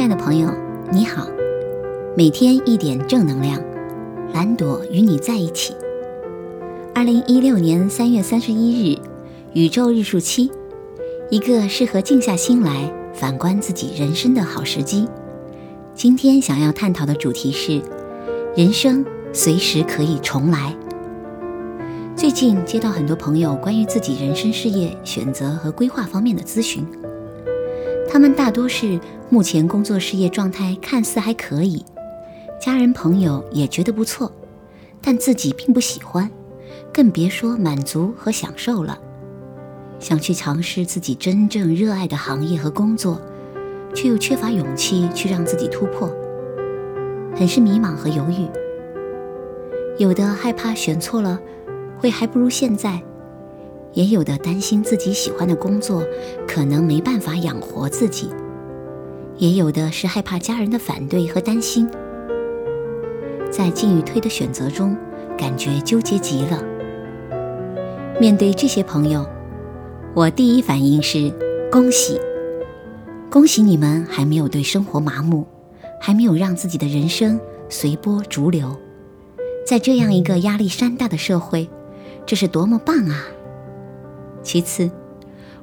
亲爱的朋友，你好，每天一点正能量，蓝朵与你在一起。二零一六年三月三十一日，宇宙日数七，一个适合静下心来反观自己人生的好时机。今天想要探讨的主题是：人生随时可以重来。最近接到很多朋友关于自己人生事业选择和规划方面的咨询。他们大多是目前工作事业状态看似还可以，家人朋友也觉得不错，但自己并不喜欢，更别说满足和享受了。想去尝试自己真正热爱的行业和工作，却又缺乏勇气去让自己突破，很是迷茫和犹豫。有的害怕选错了，会还不如现在。也有的担心自己喜欢的工作可能没办法养活自己，也有的是害怕家人的反对和担心，在进与退的选择中，感觉纠结极了。面对这些朋友，我第一反应是恭喜，恭喜你们还没有对生活麻木，还没有让自己的人生随波逐流。在这样一个压力山大的社会，这是多么棒啊！其次，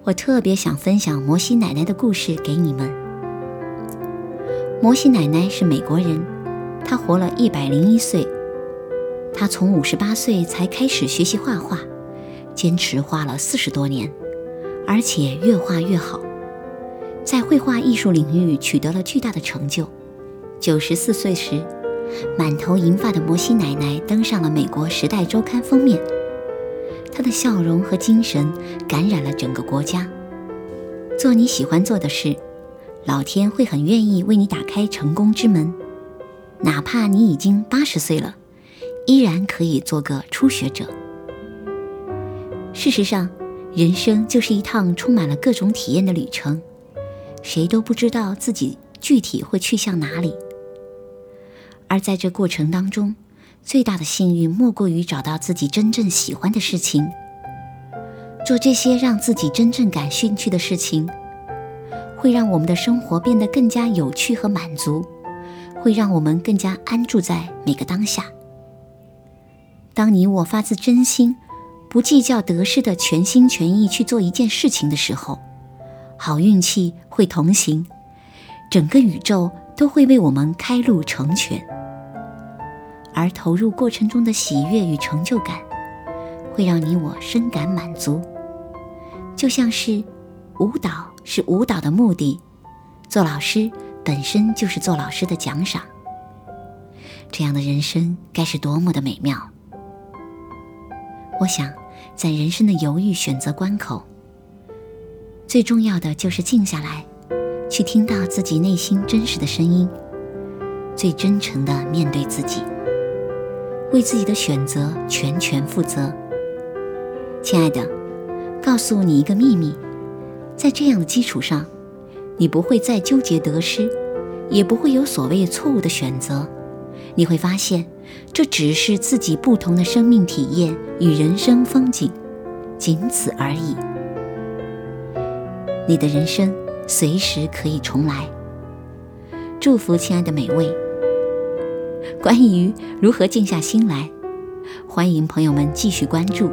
我特别想分享摩西奶奶的故事给你们。摩西奶奶是美国人，她活了一百零一岁。她从五十八岁才开始学习画画，坚持画了四十多年，而且越画越好，在绘画艺术领域取得了巨大的成就。九十四岁时，满头银发的摩西奶奶登上了美国《时代周刊》封面。他的笑容和精神感染了整个国家。做你喜欢做的事，老天会很愿意为你打开成功之门。哪怕你已经八十岁了，依然可以做个初学者。事实上，人生就是一趟充满了各种体验的旅程，谁都不知道自己具体会去向哪里。而在这过程当中，最大的幸运莫过于找到自己真正喜欢的事情，做这些让自己真正感兴趣的事情，会让我们的生活变得更加有趣和满足，会让我们更加安住在每个当下。当你我发自真心、不计较得失的全心全意去做一件事情的时候，好运气会同行，整个宇宙都会为我们开路成全。而投入过程中的喜悦与成就感，会让你我深感满足。就像是舞蹈是舞蹈的目的，做老师本身就是做老师的奖赏。这样的人生该是多么的美妙！我想，在人生的犹豫选择关口，最重要的就是静下来，去听到自己内心真实的声音，最真诚的面对自己。为自己的选择全权负责，亲爱的，告诉你一个秘密，在这样的基础上，你不会再纠结得失，也不会有所谓错误的选择。你会发现，这只是自己不同的生命体验与人生风景，仅此而已。你的人生随时可以重来。祝福亲爱的每位。关于如何静下心来，欢迎朋友们继续关注。